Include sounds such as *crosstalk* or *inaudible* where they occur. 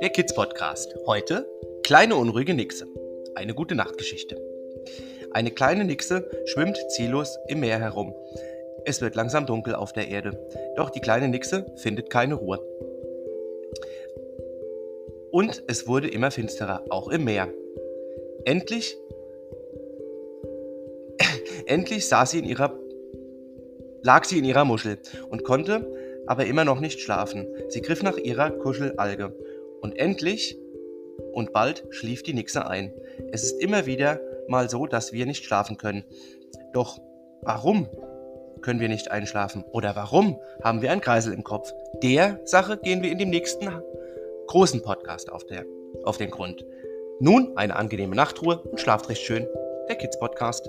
Der Kids Podcast. Heute kleine unruhige Nixe. Eine gute Nachtgeschichte. Eine kleine Nixe schwimmt ziellos im Meer herum. Es wird langsam dunkel auf der Erde. Doch die kleine Nixe findet keine Ruhe. Und es wurde immer finsterer, auch im Meer. Endlich, *laughs* endlich saß sie in ihrer, lag sie in ihrer Muschel und konnte aber immer noch nicht schlafen. Sie griff nach ihrer Kuschelalge. Und endlich und bald schlief die Nixe ein. Es ist immer wieder mal so, dass wir nicht schlafen können. Doch warum können wir nicht einschlafen? Oder warum haben wir einen Kreisel im Kopf? Der Sache gehen wir in dem nächsten großen Podcast auf, der, auf den Grund. Nun eine angenehme Nachtruhe und schlaft recht schön. Der Kids Podcast.